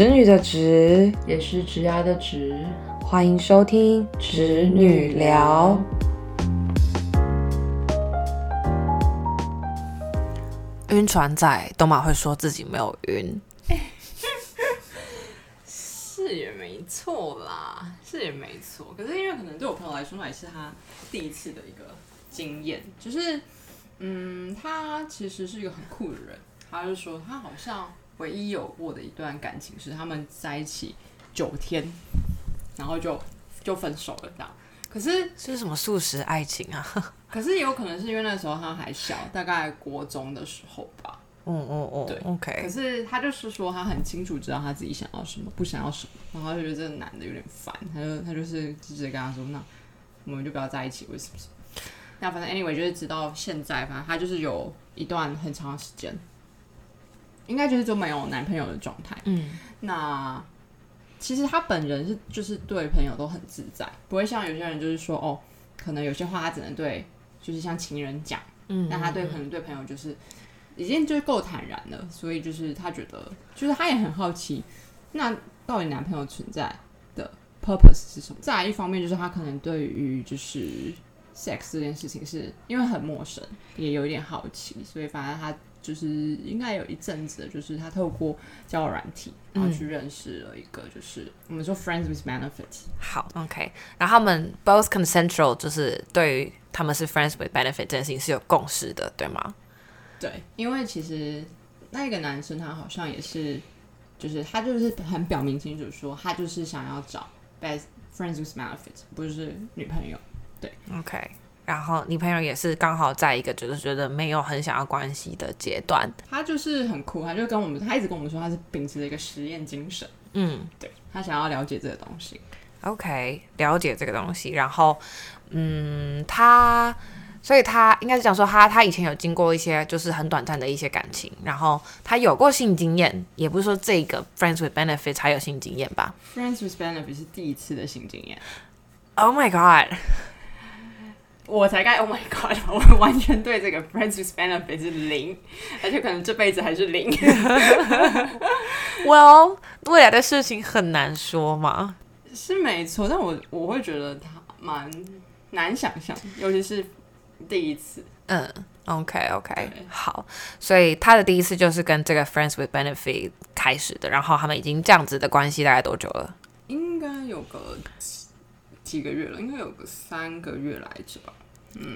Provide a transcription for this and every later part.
侄女的侄，也是侄牙的侄。欢迎收听侄女聊。晕船仔都马会说自己没有晕，是也没错啦，是也没错。可是因为可能对我朋友来说，那也是他第一次的一个经验，就是嗯，他其实是一个很酷的人。他就说他好像唯一有过的一段感情是他们在一起九天，然后就就分手了这样。可是这是什么素食爱情啊？可是也有可能是因为那时候他还小，大概国中的时候吧。嗯嗯嗯，对，OK。可是他就是说他很清楚知道他自己想要什么，不想要什么，然后他就觉得这个男的有点烦，他就他就是直接跟他说，那我们就不要在一起，为什么？那反正 anyway 就是直到现在，反正他就是有一段很长的时间，应该就是就没有男朋友的状态。嗯，那其实他本人是就是对朋友都很自在，不会像有些人就是说哦，可能有些话他只能对就是像情人讲，嗯但他对可能对朋友就是已经就是够坦然了，所以就是他觉得就是他也很好奇，那到底男朋友存在的 purpose 是什么？再来一方面就是他可能对于就是 sex 这件事情是因为很陌生，也有一点好奇，所以反正他就是应该有一阵子，就是他透过交友软体，然后去认识了一个就是我们说 friends with benefits，好，OK。然后他们 both consensual，就是对于他们是 friends with benefit 这件事情是有共识的，对吗？对，因为其实那个男生他好像也是，就是他就是很表明清楚说，他就是想要找 best friends with benefits，不是女朋友。对 OK，然后你朋友也是刚好在一个就是觉得没有很想要关系的阶段，他就是很酷，他就跟我们，他一直跟我们说他是秉持着一个实验精神，嗯对他想要了解这个东西。，OK，了解这个东西，然后嗯，他，所以他应该是讲说他他以前有经过一些就是很短暂的一些感情，然后他有过性经验，也不是说这个 friends with benefits 才有性经验吧 friends with benefits 是第一次的性经验，？Oh my god！我才该 Oh my God，我完全对这个 friends with benefits 是零，而且可能这辈子还是零。Well，未来的事情很难说嘛。是没错，但我我会觉得他蛮难想象，尤其是第一次。嗯，OK OK，好，所以他的第一次就是跟这个 friends with benefit 开始的，然后他们已经这样子的关系大概多久了？应该有个几几个月了，应该有个三个月来着吧。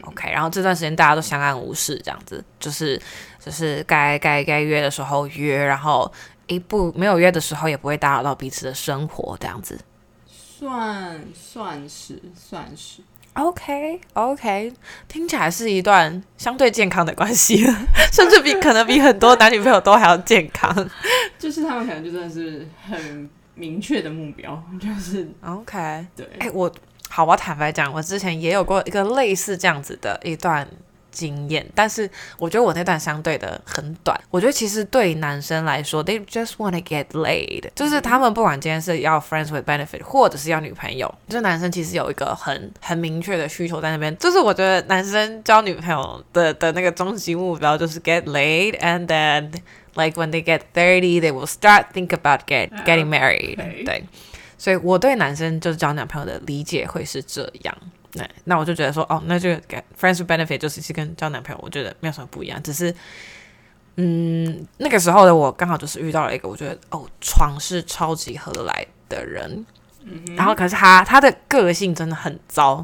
OK，然后这段时间大家都相安无事，这样子，就是就是该该该约的时候约，然后一不没有约的时候也不会打扰到彼此的生活，这样子。算算是算是，OK OK，听起来是一段相对健康的关系，甚至比可能比很多男女朋友都还要健康。就是他们可能就真的是很明确的目标，就是 OK，对，哎、我好，我坦白讲，我之前也有过一个类似这样子的一段经验，但是我觉得我那段相对的很短。我觉得其实对男生来说，they just want to get laid，就是他们不管今天是要 friends with benefit，或者是要女朋友，就是男生其实有一个很很明确的需求在那边。就是我觉得男生交女朋友的的那个终极目标就是 get laid，and then like when they get thirty, they will start think about get getting married，、对。所以我对男生就是交男朋友的理解会是这样，那那我就觉得说，哦，那就 get friends with benefit 就是是跟交男朋友，我觉得没有什么不一样，只是，嗯，那个时候的我刚好就是遇到了一个我觉得哦，床是超级合得来的人，然后可是他他的个性真的很糟。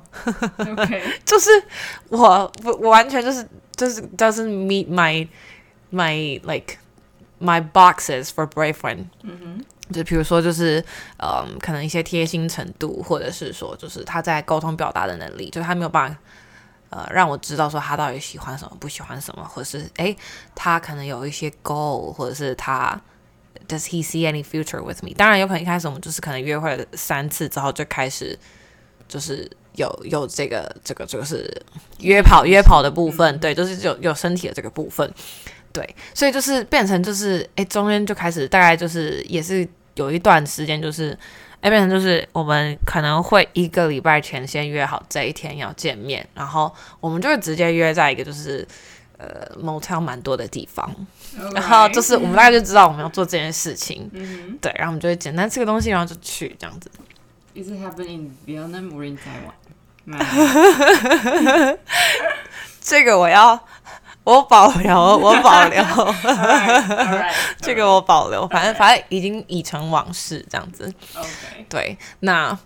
就是我我我完全就是就是就是 meet my my like my boxes for boyfriend，嗯就比如说就是嗯，可能一些贴心程度，或者是说就是他在沟通表达的能力，就是他没有办法呃让我知道说他到底喜欢什么，不喜欢什么，或者是诶，他可能有一些 goal，或者是他 does he see any future with me？当然有可能一开始我们就是可能约会了三次之后就开始就是有有这个这个就是约跑约跑的部分，对，就是有有身体的这个部分。对，所以就是变成就是，哎，中间就开始大概就是也是有一段时间，就是，哎，变成就是我们可能会一个礼拜前先约好这一天要见面，然后我们就会直接约在一个就是呃 motel 蛮多的地方，然后就是我们大概就知道我们要做这件事情，嗯。对，然后我们就会简单吃个东西，然后就去这样子。，Is it happening in Vietnam or in Taiwan？这个我要我保留，我保留，这个我保留，反正反正已经已成往事这样子。OK，对，那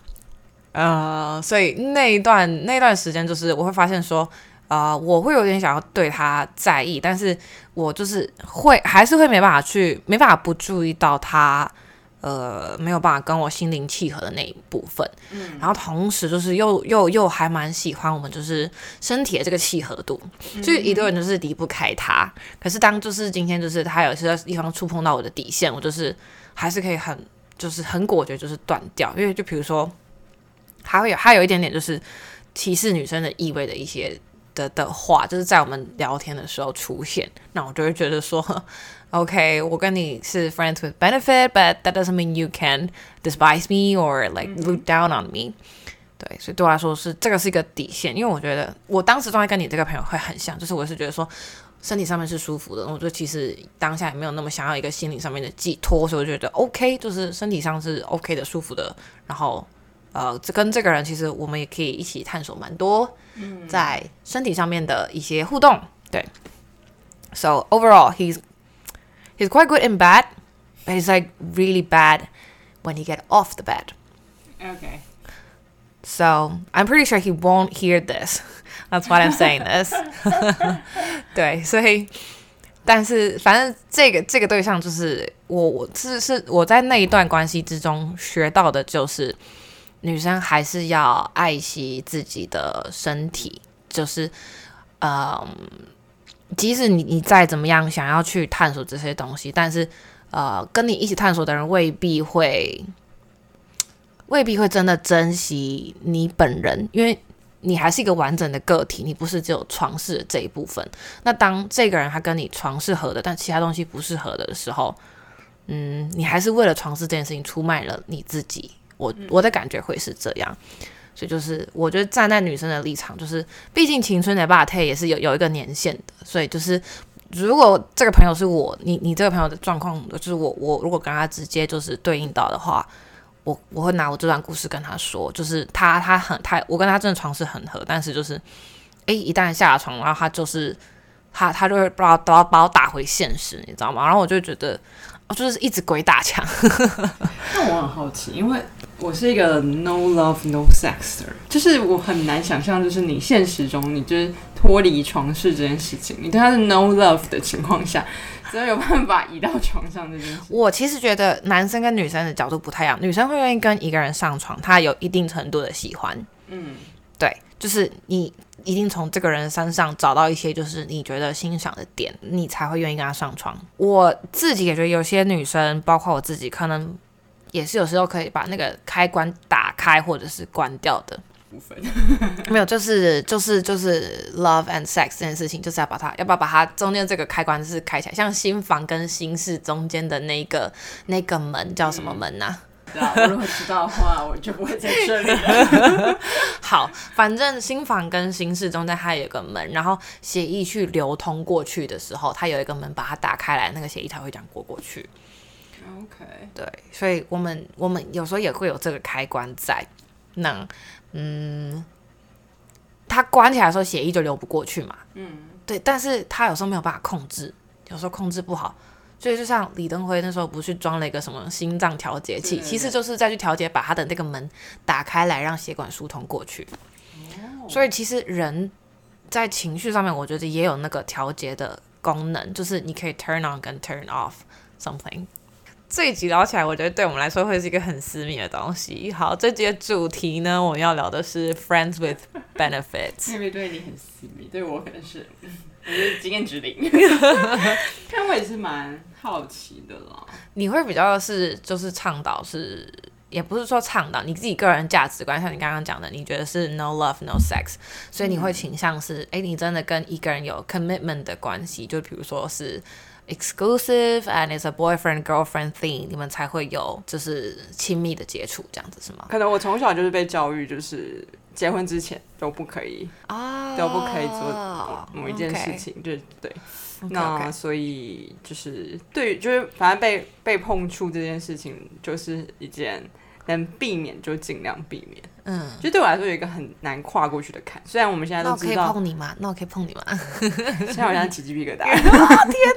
呃，所以那一段那段时间，就是我会发现说，呃，我会有点想要对他在意，但是我就是会还是会没办法去，没办法不注意到他。呃，没有办法跟我心灵契合的那一部分，嗯，然后同时就是又又又还蛮喜欢我们就是身体的这个契合度，所以一个人就是离不开他。可是当就是今天就是他有些地方触碰到我的底线，我就是还是可以很就是很果决就是断掉，因为就比如说还会有还有一点点就是歧视女生的意味的一些的的话，就是在我们聊天的时候出现，那我就会觉得说，OK，我跟你是 friends with benefit，but that doesn't mean you can despise me or like look down on me。对，所以对我来说是这个是一个底线，因为我觉得我当时状态跟你这个朋友会很像，就是我是觉得说身体上面是舒服的，我觉得其实当下也没有那么想要一个心理上面的寄托，所以我觉得 OK，就是身体上是 OK 的、舒服的，然后呃，这跟这个人其实我们也可以一起探索蛮多在身体上面的一些互动。对，So overall he's he's quite good in bed, but he's like really bad when he get off the bed. Okay. So I'm pretty sure he won't hear this. That's why I'm saying this. 对，所以，但是反正这个这个对象就是我，我是是我在那一段关系之中学到的就是，女生还是要爱惜自己的身体，就是，嗯，即使你你再怎么样想要去探索这些东西，但是呃，跟你一起探索的人未必会。未必会真的珍惜你本人，因为你还是一个完整的个体，你不是只有床事这一部分。那当这个人他跟你床是合的，但其他东西不适合的时候，嗯，你还是为了床事这件事情出卖了你自己。我我的感觉会是这样，所以就是我觉得站在女生的立场，就是毕竟青春的霸退也是有有一个年限的，所以就是。如果这个朋友是我，你你这个朋友的状况，就是我我如果跟他直接就是对应到的话，我我会拿我这段故事跟他说，就是他他很他我跟他真的床是很合，但是就是，诶，一旦下了床，然后他就是他他就会把把把我打回现实，你知道吗？然后我就觉得，我就是一直鬼打墙。那我很好奇，因为我是一个 no love no sex 的人，就是我很难想象，就是你现实中你就是脱离床事这件事情，你对他是 no love 的情况下，怎么有办法移到床上这件事？我其实觉得男生跟女生的角度不太一样，女生会愿意跟一个人上床，她有一定程度的喜欢，嗯，对，就是你一定从这个人身上找到一些就是你觉得欣赏的点，你才会愿意跟他上床。我自己也觉得有些女生，包括我自己，可能也是有时候可以把那个开关打开或者是关掉的。部分 没有，就是就是就是 love and sex 这件事情，就是要把它要不要把它中间这个开关是开起来，像新房跟新室中间的那个那个门叫什么门呐、对啊，我如果知道的话，我就不会在这里了。好，反正新房跟新室中间它有一个门，然后协议去流通过去的时候，它有一个门把它打开来，那个协议才会这样过过去。OK，对，所以我们我们有时候也会有这个开关在。那嗯，它关起来的时候，协议就流不过去嘛。嗯，对，但是它有时候没有办法控制，有时候控制不好。所以就像李登辉那时候不是装了一个什么心脏调节器，其实就是再去调节，把他的那个门打开来，让血管疏通过去。所以其实人在情绪上面，我觉得也有那个调节的功能，就是你可以 turn on 跟 turn off something。这一集聊起来，我觉得对我们来说会是一个很私密的东西。好，这集的主题呢，我们要聊的是 friends with benefits。对你很私密，对我可能是，我觉得经验值零。但我也是蛮好奇的啦。你会比较是就是倡导是，也不是说倡导你自己个人价值观，像你刚刚讲的，你觉得是 no love no sex，所以你会倾向是，哎、你真的跟一个人有 commitment 的关系，就比如说是 exclusive and it's a boyfriend girlfriend thing，你们才会有就是亲密的接触，这样子是吗？可能我从小就是被教育，就是结婚之前都不可以啊都不可以做某一件事情，就是对。那所以就是对，就是反正被被碰触这件事情，就是一件能避免就尽量避免。嗯，就对我来说有一个很难跨过去的坎。虽然我们现在都知道，那我可以碰你吗？那我可以碰你吗？现在好像起鸡皮疙瘩。天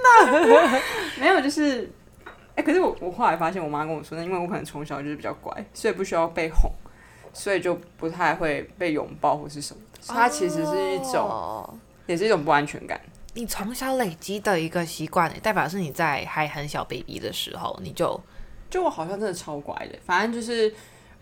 哪！没有，就是哎，可是我我后来发现，我妈跟我说，那因为我可能从小就是比较乖，所以不需要被哄，所以就不太会被拥抱或是什么的。它其实是一种，也是一种不安全感。你从小累积的一个习惯，代表是你在还很小 baby 的时候，你就就我好像真的超乖的，反正就是。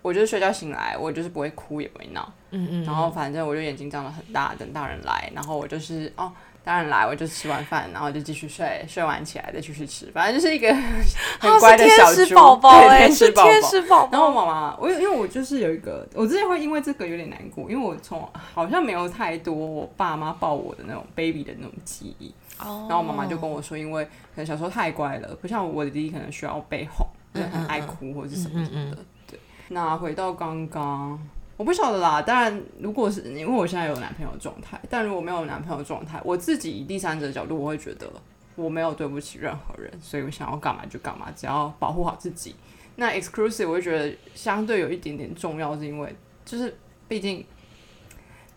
我就是睡觉醒来，我就是不会哭也不会闹，嗯嗯，然后反正我就眼睛张得很大，等大人来，然后我就是哦，大人来我就吃完饭，然后就继续睡，睡完起来再继续吃，反正就是一个 很乖的小猪。宝宝，天使宝宝。然后我妈妈，我因为我就是有一个，我之前会因为这个有点难过，因为我从好像没有太多我爸妈抱我的那种 baby 的那种记忆，哦，然后我妈妈就跟我说，因为可能小时候太乖了，不像我的弟弟可能需要被哄，很爱哭或者是什么什么的。对。那回到刚刚，我不晓得啦。当然，如果是因为我现在有男朋友状态，但如果没有男朋友状态，我自己以第三者角度，我会觉得我没有对不起任何人，所以我想要干嘛就干嘛，只要保护好自己。那 exclusive 我会觉得相对有一点点重要，是因为就是毕竟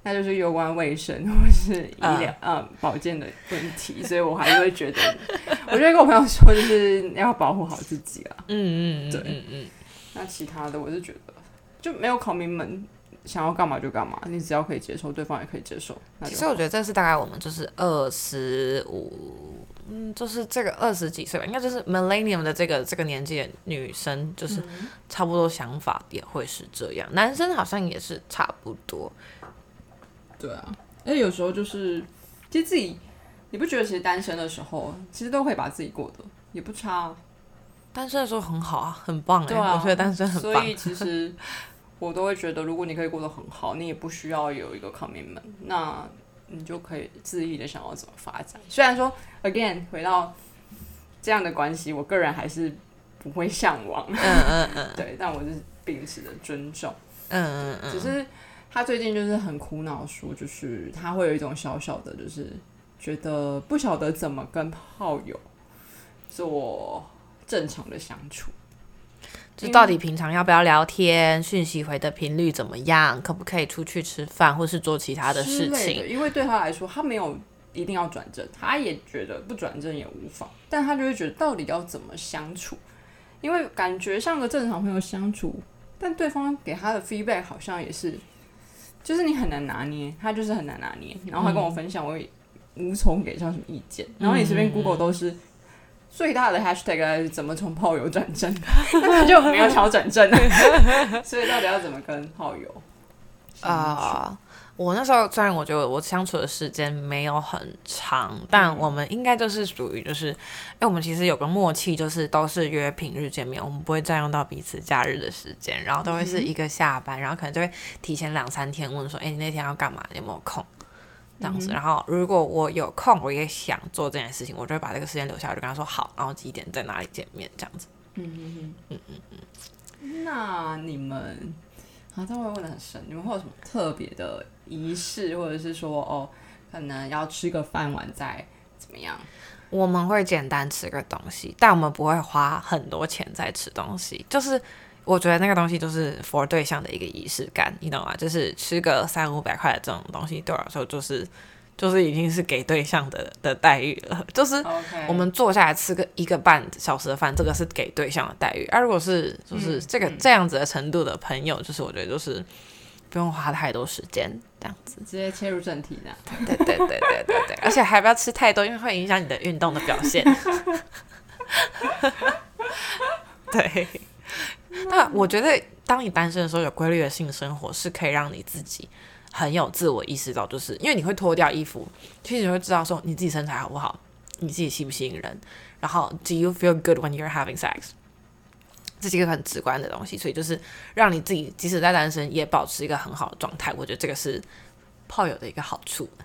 那就是有关卫生或是医疗呃保健的问题，所以我还是会觉得，我就会跟我朋友说，就是要保护好自己啊。嗯嗯，对，嗯嗯。那其他的，我是觉得就没有考名门，想要干嘛就干嘛，你只要可以接受，对方也可以接受。其实我觉得这是大概我们就是二十五，嗯，就是这个二十几岁吧，应该就是 millennium 的这个这个年纪的女生，就是差不多想法也会是这样。男生好像也是差不多。对啊，而且有时候就是其实自己，你不觉得其实单身的时候，其实都可以把自己过得也不差。单身的时候很好啊，很棒哎！我觉得单身很棒。所以其实我都会觉得，如果你可以过得很好，你也不需要有一个 commitment，那你就可以恣意的想要怎么发展。虽然说，again 回到这样的关系，我个人还是不会向往。嗯嗯嗯。对，但我是秉持着尊重。嗯嗯嗯。只是他最近就是很苦恼，说就是他会有一种小小的，就是觉得不晓得怎么跟炮友做。正常的相处，就到底平常要不要聊天？讯息回的频率怎么样？可不可以出去吃饭，或是做其他的事情？因为对他来说，他没有一定要转正，他也觉得不转正也无妨。但他就会觉得，到底要怎么相处？因为感觉像个正常朋友相处，但对方给他的 feedback 好像也是，就是你很难拿捏，他就是很难拿捏。然后他跟我分享，我也无从给上什么意见。然后你随便 Google 都是。最大的 hashtag 是怎么从炮友转正，那就没有想要转正，所以到底要怎么跟炮友啊？我那时候虽然我觉得我相处的时间没有很长，但我们应该就是属于就是，哎，我们其实有个默契，就是都是约平日见面，我们不会占用到彼此假日的时间，然后都会是一个下班，然后可能就会提前两三天问说，哎，你那天要干嘛？你有没有空？这样子，然后如果我有空，我也想做这件事情，我就会把这个时间留下，我就跟他说好，然后几点在哪里见面，这样子。嗯嗯嗯嗯嗯嗯。那你们，啊，这会问的很深，你们会有什么特别的仪式，或者是说，哦，可能要吃个饭完再怎么样？我们会简单吃个东西，但我们不会花很多钱在吃东西，就是。我觉得那个东西就是 for 对象的一个仪式感，你懂吗？就是吃个三五百块的这种东西，对我来说就是就是已经是给对象的的待遇了。就是我们坐下来吃个一个半小时的饭，这个是给对象的待遇。而如果是就是这个这样子的程度的朋友，就是我觉得就是不用花太多时间这样子，直接切入正题这样。对对对对对对，而且还不要吃太多，因为会影响你的运动的表现。对。那我觉得，当你单身的时候，有规律的性生活是可以让你自己很有自我意识到，就是因为你会脱掉衣服，其实你会知道说你自己身材好不好，你自己吸不吸引人，然后 Do you feel good when you're having sex？这是一个很直观的东西，所以就是让你自己即使在单身也保持一个很好的状态。我觉得这个是炮友的一个好处。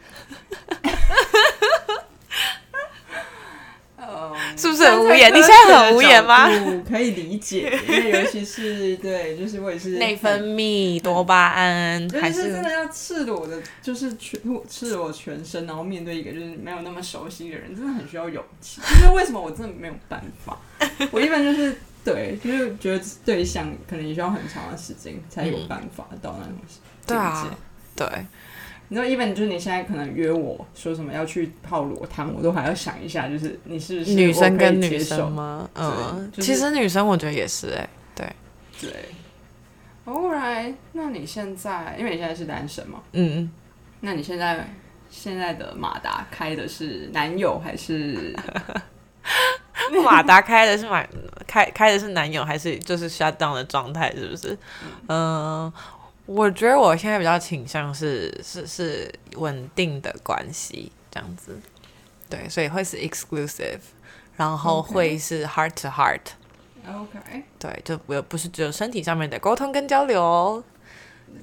呃，无言，你现在很无言吗？可以理解，因为尤其是对，就是我也是内分泌、多巴胺，还是真的要赤裸的，就是全赤裸全身，然后面对一个就是没有那么熟悉的人，真的很需要勇气。就是为什么我真的没有办法？我一般就是对，就是觉得对象可能也需要很长的时间才有办法到那种境界。对。你知道，even 就是你现在可能约我说什么要去泡裸汤，我都还要想一下，就是你是不是女生跟女生吗？嗯，其实女生我觉得也是哎，对对。Alright，那你现在因为你现在是单身嘛？嗯，那你现在现在的马达开的是男友还是？马达开的是马开开的是男友还是就是 shut down 的状态？是不是？嗯。我觉得我现在比较倾向是是是稳定的关系这样子，对，所以会是 exclusive，然后会是 heart to heart，OK，对，就不不是只有身体上面的沟通跟交流，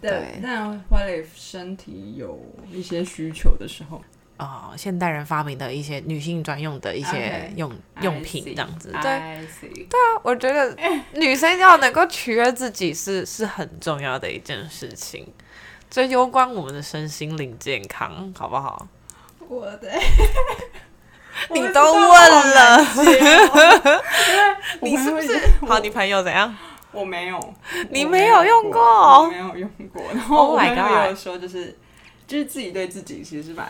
对，那 what if 身体有一些需求的时候？啊，现代人发明的一些女性专用的一些用用品，这样子，对，对啊，我觉得女生要能够取悦自己是是很重要的一件事情，这攸关我们的身心灵健康，好不好？我的，你都问了，你是不是？好，你朋友怎样？我没有，你没有用过，没有用过。然后我朋友说，就是就是自己对自己其实是蛮。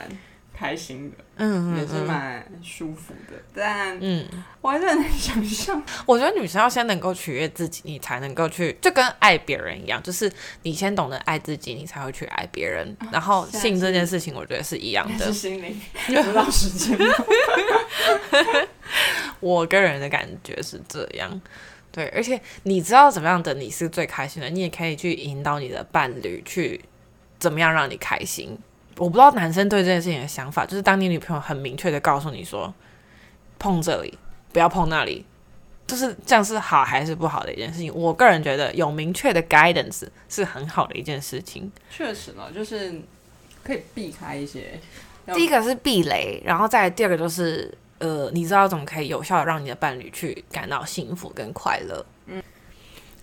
开心的，嗯，也是蛮舒服的，但嗯，我还是很难想象。我觉得女生要先能够取悦自己，你才能够去，就跟爱别人一样，就是你先懂得爱自己，你才会去爱别人。然后性这件事情，我觉得是一样的。心灵用不到时间。我个人的感觉是这样，对，而且你知道怎么样的你是最开心的，你也可以去引导你的伴侣去怎么样让你开心。我不知道男生对这件事情的想法，就是当你女朋友很明确的告诉你说，碰这里不要碰那里，就是这样是好还是不好的一件事情。我个人觉得有明确的 guidance 是很好的一件事情。确实呢，就是可以避开一些。第一个是避雷，然后再第二个就是呃，你知道怎么可以有效的让你的伴侣去感到幸福跟快乐。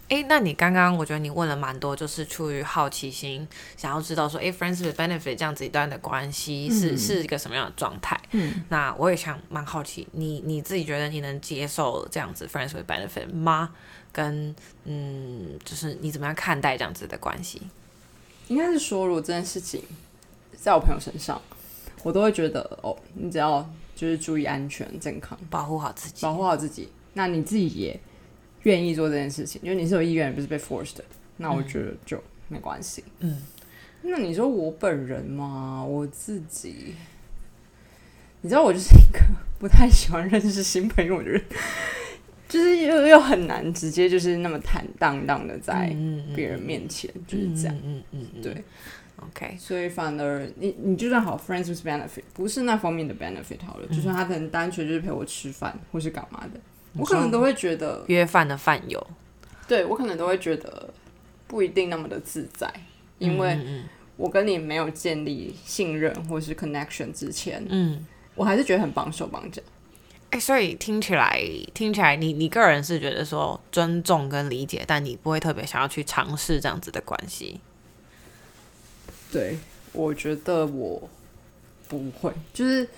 哎，那你刚刚我觉得你问了蛮多，就是出于好奇心，想要知道说，哎，friends with benefit 这样子一段的关系是是一个什么样的状态？嗯，那我也想蛮好奇，你你自己觉得你能接受这样子 friends with benefit 吗？跟嗯，就是你怎么样看待这样子的关系？应该是说，如果这件事情在我朋友身上，我都会觉得哦，你只要就是注意安全健康，保护好自己，保护好自己，那你自己也。愿意做这件事情，因为你是有意愿，不是被 forced 的，那我觉得就没关系。嗯，那你说我本人嘛，我自己，你知道我就是一个不太喜欢认识新朋友的人，就是又又很难直接就是那么坦荡荡的在别人面前就是这样。嗯嗯，对，OK。所以反而你你就算好 friends with benefit，不是那方面的 benefit 好了，就算他可能单纯就是陪我吃饭或是干嘛的。我可能都会觉得约饭的饭友，对我可能都会觉得不一定那么的自在，因为我跟你没有建立信任或是 connection 之前，嗯，我还是觉得很绑手绑脚。哎，所以听起来听起来，你你个人是觉得说尊重跟理解，但你不会特别想要去尝试这样子的关系。对，我觉得我不会，就是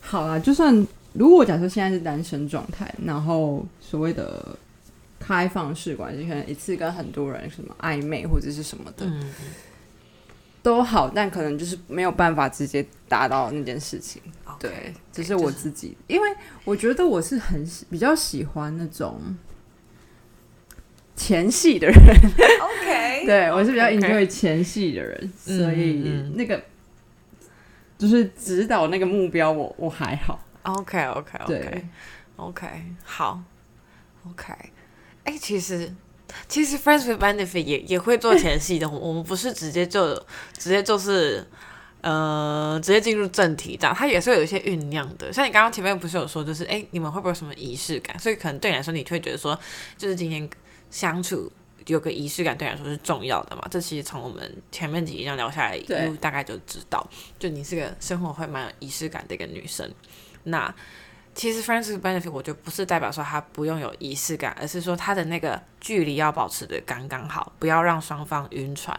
好啦，就算。如果假设现在是单身状态，然后所谓的开放式关系，可能一次跟很多人什么暧昧或者是什么的，都好，但可能就是没有办法直接达到那件事情。对，只是我自己，因为我觉得我是很比较喜欢那种前戏的人。OK，对我是比较 enjoy 前戏的人，所以那个就是指导那个目标，我我还好。OK OK OK OK 好 OK 哎，其实其实 Friends with Benefit 也也会做前戏的，我们不是直接就直接就是呃直接进入正题这样，它也是有一些酝酿的。像你刚刚前面不是有说，就是哎你们会不会有什么仪式感？所以可能对你来说，你会觉得说，就是今天相处有个仪式感，对你来说是重要的嘛？这其实从我们前面几集这样聊下来，大概就知道，就你是个生活会蛮有仪式感的一个女生。那其实 friends with benefit 我觉得不是代表说他不用有仪式感，而是说他的那个距离要保持的刚刚好，不要让双方晕船。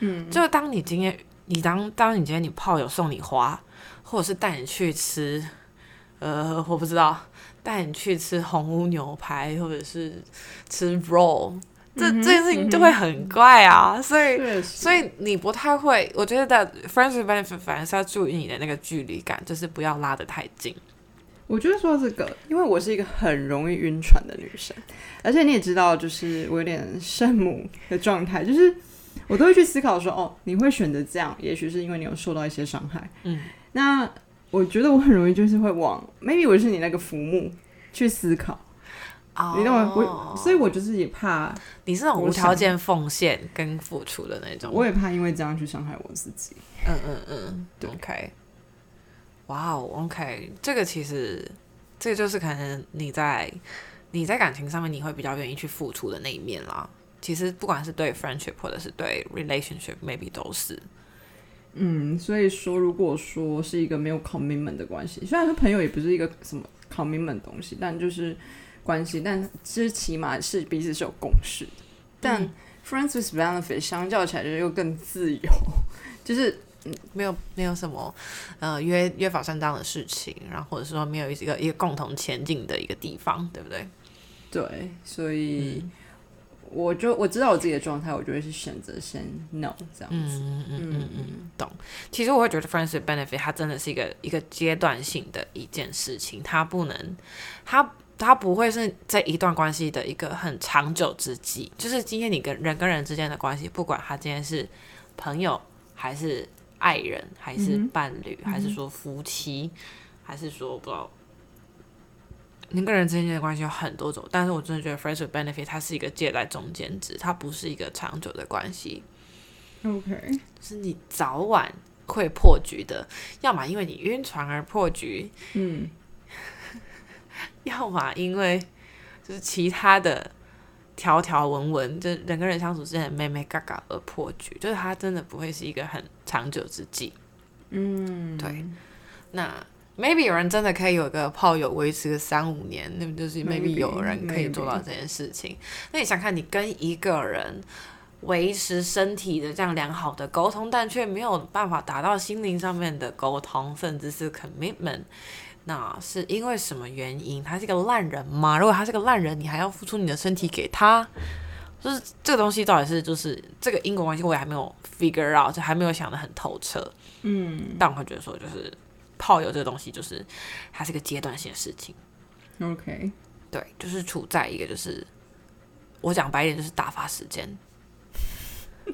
嗯，就当你今天你当当你今天你炮友送你花，或者是带你去吃，呃，我不知道带你去吃红屋牛排，或者是吃 roll，这这件事情就会很怪啊，所以。所以你不太会，我觉得 friends with benefit 反而是要注意你的那个距离感，就是不要拉得太近。我觉得说这个，因为我是一个很容易晕船的女生，而且你也知道，就是我有点圣母的状态，就是我都会去思考说，哦，你会选择这样，也许是因为你有受到一些伤害。嗯，那我觉得我很容易就是会往，maybe 我是你那个浮木去思考，哦你懂吗？我所以，我就是也怕，你是那种无条件奉献跟付出的那种。我也怕因为这样去伤害我自己。嗯嗯嗯，对 OK，哇哦，OK，这个其实这个就是可能你在你在感情上面你会比较愿意去付出的那一面啦。其实不管是对 friendship 或者是对 relationship，maybe 都是。嗯，所以说，如果说是一个没有 commitment 的关系，虽然说朋友也不是一个什么 commitment 的东西，但就是关系，但其实起码是彼此是有共识的。但嗯 friends with benefit 相较起来就是又更自由，就是没有没有什么呃约约法三章的事情，然后或者说没有一个一个共同前进的一个地方，对不对？对，所以我就我知道我自己的状态，我就会是选择先 no 这样子。嗯嗯嗯嗯嗯，懂。其实我会觉得 friends with benefit 它真的是一个一个阶段性的一件事情，它不能，它它不会是这一段关系的一个很长久之计。就是今天你跟人跟人之间的关系，不管他今天是朋友还是爱人，还是伴侣，还是说夫妻，还是说不知道。人跟人之间的关系有很多种，但是我真的觉得 friends with benefit 它是一个借在中间值，它不是一个长久的关系。OK，是你早晚会破局的，要么因为你晕船而破局，嗯，要么因为就是其他的条条文文，就是人跟人相处之间的妹妹嘎嘎而破局，就是他真的不会是一个很长久之计。嗯，对，那 maybe 有人真的可以有个炮友维持个三五年，那么就是 maybe 有人可以做到这件事情。那你想看，你跟一个人维持身体的这样良好的沟通，但却没有办法达到心灵上面的沟通，甚至是 commitment，那是因为什么原因？他是一个烂人吗？如果他是个烂人，你还要付出你的身体给他？就是这个东西到底是就是这个因果关系，我也还没有 figure out，就还没有想得很透彻。嗯但我会觉得说，就是炮友这个东西，就是它是一个阶段性的事情，，OK，对，就是处在一个就是我讲白一点，就是打发时间。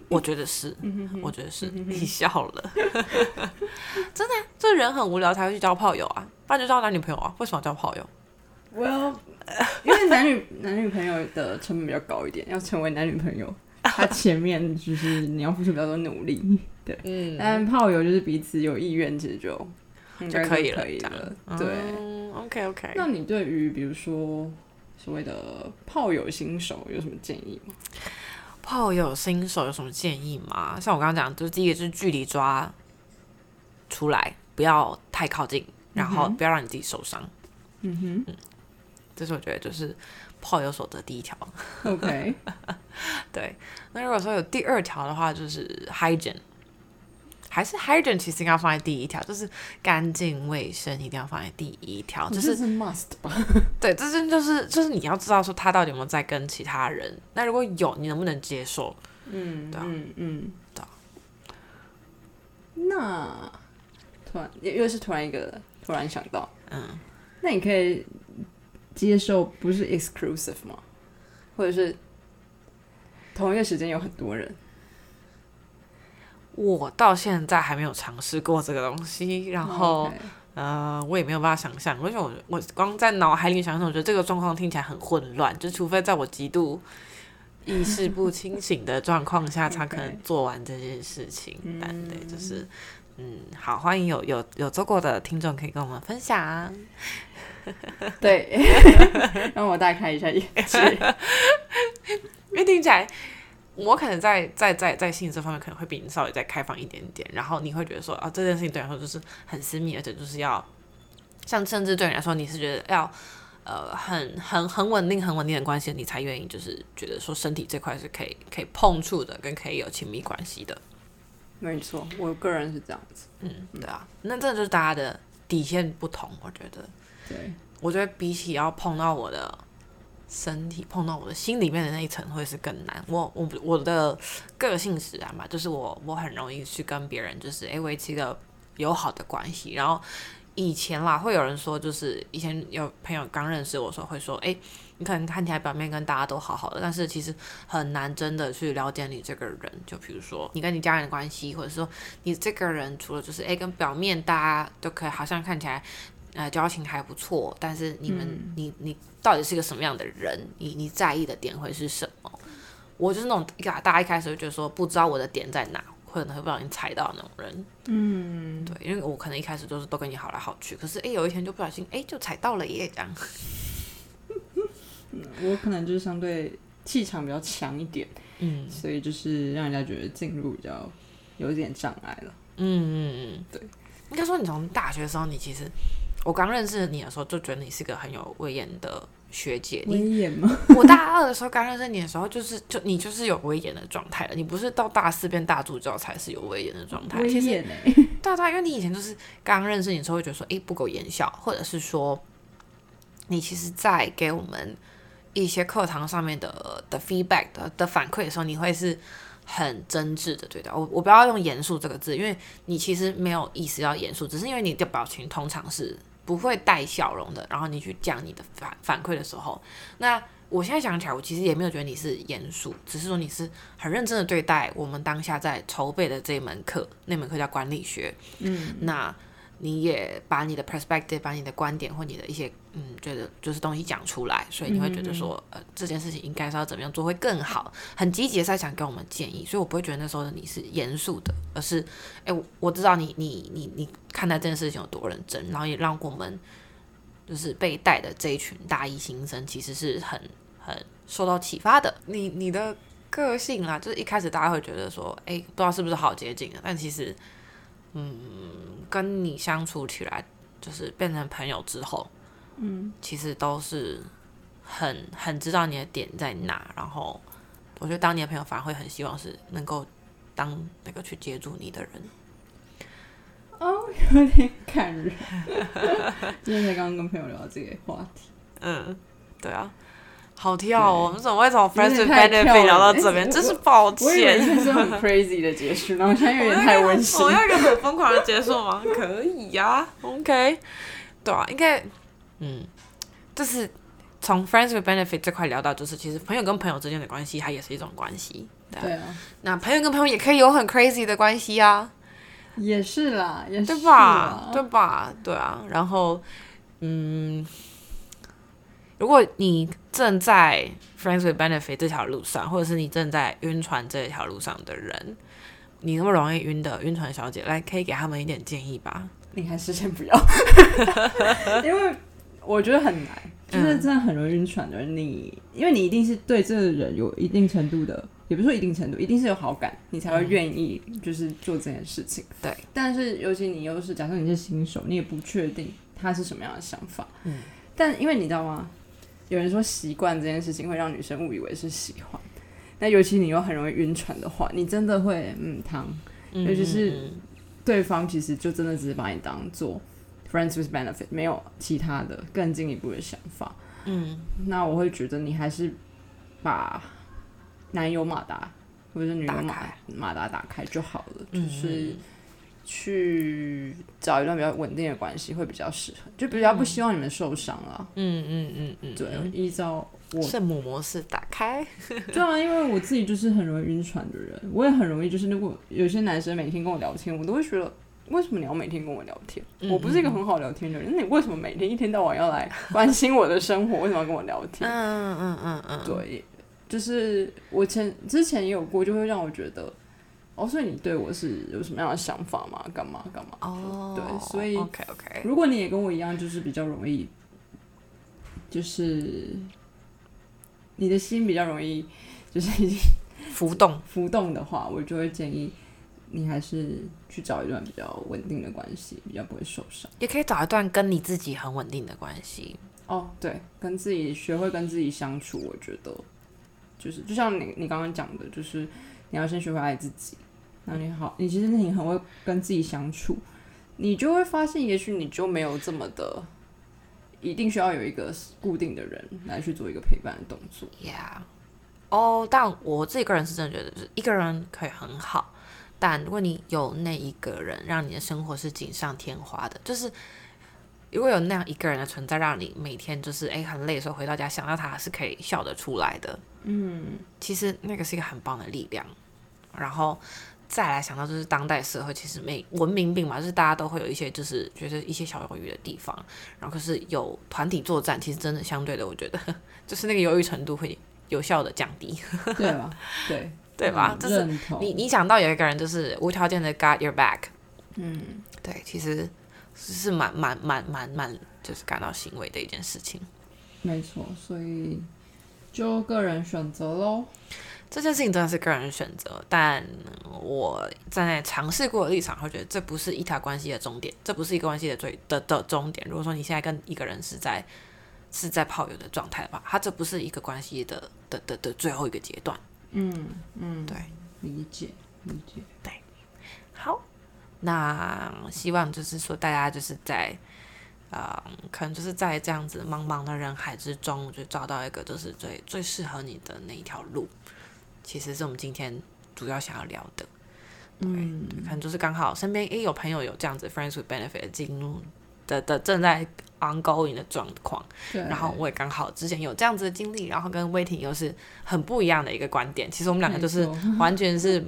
我觉得是，我觉得是，你笑了，真的啊，这人很无聊才会去交炮友啊，不然就交男女朋友啊，为什么交炮友？Well，因为男女 男女朋友的成本比较高一点，要成为男女朋友，他前面就是你要付出比较多努力，对。嗯，但炮友就是彼此有意愿，其实就就可以了可以了。对，嗯，OK OK，那你对于比如说所谓的炮友新手有什么建议吗？炮友新手有什么建议吗？像我刚刚讲，就是第一个就是距离抓出来，不要太靠近，然后不要让你自己受伤。嗯哼这是我觉得就是炮友守则第一条。，OK，对，那如果说有第二条的话，就是 hygiene，还是 hygiene 其实应该放在第一条，就是干净卫生一定要放在第一条，就是 must 吧？对，这是就是就是你要知道说他到底有没有在跟其他人，那如果有，你能不能接受？嗯，对啊嗯嗯，对啊那突然又又是突然一个突然想到，嗯，那你可以接受不是 exclusive 吗？或者是同一个时间有很多人？我到现在还没有尝试过这个东西，然后。呃，我也没有办法想象，而且我我光在脑海里想象，我觉得这个状况听起来很混乱，就除非在我极度意识不清醒的状况下，才可能做完这件事情。嗯但对，就是嗯，好，欢迎有有有做过的听众可以跟我们分享。对，让我大开一下眼界。因为听起来，我可能在在在在性这方面可能会比你稍微再开放一点点，然后你会觉得说啊，这件事情对你来说就是很私密，而且就是要像甚至对你来说，你是觉得要呃很很很稳定、很稳定的关系，你才愿意就是觉得说身体这块是可以可以碰触的，跟可以有亲密关系的。没错，我个人是这样子。嗯，对啊，那这就是大家的底线不同，我觉得。对，我觉得比起要碰到我的身体，碰到我的心里面的那一层，会是更难。我我我的个性使然嘛，就是我我很容易去跟别人就是诶维持一个友好的关系。然后以前啦，会有人说，就是以前有朋友刚认识我的时候，会说，诶，你可能看起来表面跟大家都好好的，但是其实很难真的去了解你这个人。就比如说你跟你家人的关系，或者说你这个人，除了就是诶跟表面大家都可以好像看起来。呃，交情还不错，但是你们，你你到底是一个什么样的人？你你在意的点会是什么？我就是那种一大家一开始就觉得说不知道我的点在哪，可能会不小心踩到那种人。嗯，对，因为我可能一开始就是都跟你好来好去，可是哎，有一天就不小心哎就踩到了耶，这样。我可能就是相对气场比较强一点，嗯，所以就是让人家觉得进入比较有一点障碍了。嗯嗯嗯，对，应该说你从大学的时候，你其实。我刚认识你的时候，就觉得你是个很有威严的学姐。威严吗？我大二的时候刚认识你的时候，就是就你就是有威严的状态了。你不是到大四变大助教才是有威严的状态。威严 哎，对对，因为你以前就是刚认识你的时候会觉得说，哎，不苟言笑，或者是说，你其实，在给我们一些课堂上面的的 feedback 的的反馈的时候，你会是。很真挚的对待我，我不要用严肃这个字，因为你其实没有意思要严肃，只是因为你的表情通常是不会带笑容的。然后你去讲你的反反馈的时候，那我现在想起来，我其实也没有觉得你是严肃，只是说你是很认真的对待我们当下在筹备的这一门课，那门课叫管理学。嗯，那。你也把你的 perspective，把你的观点或你的一些嗯，觉得就是东西讲出来，所以你会觉得说，呃，这件事情应该是要怎么样做会更好，很积极的在想给我们建议，所以我不会觉得那时候的你是严肃的，而是，哎，我知道你你你你看待这件事情有多认真，然后也让我们就是被带的这一群大一新生其实是很很受到启发的。你你的个性啦，就是一开始大家会觉得说，哎，不知道是不是好接近的，但其实。嗯，跟你相处起来，就是变成朋友之后，嗯，其实都是很很知道你的点在哪。然后，我觉得当你的朋友反而会很希望是能够当那个去接住你的人。哦，有点感人。今天才刚刚跟朋友聊到这个话题。嗯，对啊。好跳哦！我们怎么会从 friends with benefit 聊到这边？真是抱歉。我是很 crazy 的结束，然后现在有点太温馨。我要一个很疯狂的结束吗？可以呀，OK。对啊，应该，嗯，就是从 friends with benefit 这块聊到，就是其实朋友跟朋友之间的关系，它也是一种关系。对啊。那朋友跟朋友也可以有很 crazy 的关系啊。也是啦，也是对吧？对吧？对啊。然后，嗯。如果你正在 friends with benefit 这条路上，或者是你正在晕船这条路上的人，你那么容易晕的晕船小姐，来可以给他们一点建议吧？你还是先不要，因为我觉得很难，就是真的很容易晕船的人，你因为你一定是对这个人有一定程度的，也不是说一定程度，一定是有好感，你才会愿意就是做这件事情。对，但是尤其你又是假设你是新手，你也不确定他是什么样的想法。嗯，但因为你知道吗？有人说习惯这件事情会让女生误以为是喜欢，那尤其你又很容易晕船的话，你真的会嗯汤，尤其是对方其实就真的只是把你当做 friends with benefit，没有其他的更进一步的想法。嗯，那我会觉得你还是把男友马达或者是女友马马达打开就好了，就是。去找一段比较稳定的关系会比较适合，就比较不希望你们受伤啊。嗯嗯嗯嗯，对，依照我圣母模式打开。对啊，因为我自己就是很容易晕船的人，我也很容易就是如果有些男生每天跟我聊天，我都会觉得为什么你要每天跟我聊天？我不是一个很好聊天的人，那你为什么每天一天到晚要来关心我的生活？为什么要跟我聊天？嗯嗯嗯嗯，对，就是我前之前也有过，就会让我觉得。哦，所以你对我是有什么样的想法吗？干嘛干嘛？哦，对，所以 OK OK。如果你也跟我一样，就是比较容易，就是 你的心比较容易，就是浮动浮动的话，我就会建议你还是去找一段比较稳定的关系，比较不会受伤。也可以找一段跟你自己很稳定的关系。哦，对，跟自己学会跟自己相处，我觉得就是就像你你刚刚讲的，就是你要先学会爱自己。那你好，你其实你很会跟自己相处，你就会发现，也许你就没有这么的，一定需要有一个固定的人来去做一个陪伴的动作。Yeah，哦，但我自己个人是真的觉得，就是一个人可以很好，但如果你有那一个人，让你的生活是锦上添花的，就是如果有那样一个人的存在，让你每天就是诶很累的时候回到家想到他是可以笑得出来的，嗯，其实那个是一个很棒的力量。然后再来想到就是当代社会，其实每文明病嘛，就是大家都会有一些就是觉得一些小犹豫的地方，然后可是有团体作战，其实真的相对的，我觉得 就是那个犹豫程度会有效的降低。对吗？对，对吧？嗯就是你你想到有一个人就是无条件的 got your back，嗯，对，其实是是蛮蛮蛮蛮蛮就是感到欣慰的一件事情。没错，所以就个人选择喽。这件事情真的是个人选择，但我站在尝试过的立场，会觉得这不是一条关系的终点，这不是一个关系的最的的终点。如果说你现在跟一个人是在是在泡友的状态的话，他这不是一个关系的的的的最后一个阶段。嗯嗯，对，理解理解。对好，那希望就是说大家就是在，呃，可能就是在这样子茫茫的人海之中，就找到一个就是最最适合你的那一条路。其实是我们今天主要想要聊的，嗯，可能就是刚好身边也有朋友有这样子 friends with benefit 的进入的的正在 ongoing 的状况，然后我也刚好之前有这样子的经历，然后跟威霆又是很不一样的一个观点。其实我们两个就是完全是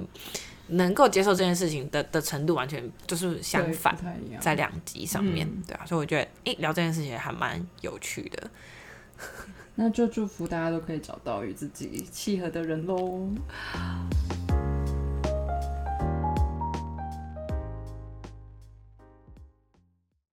能够接受这件事情的的程度，完全就是相反。在两极上面，嗯对啊，所以我觉得诶聊这件事情还蛮有趣的。那就祝福大家都可以找到与自己契合的人喽。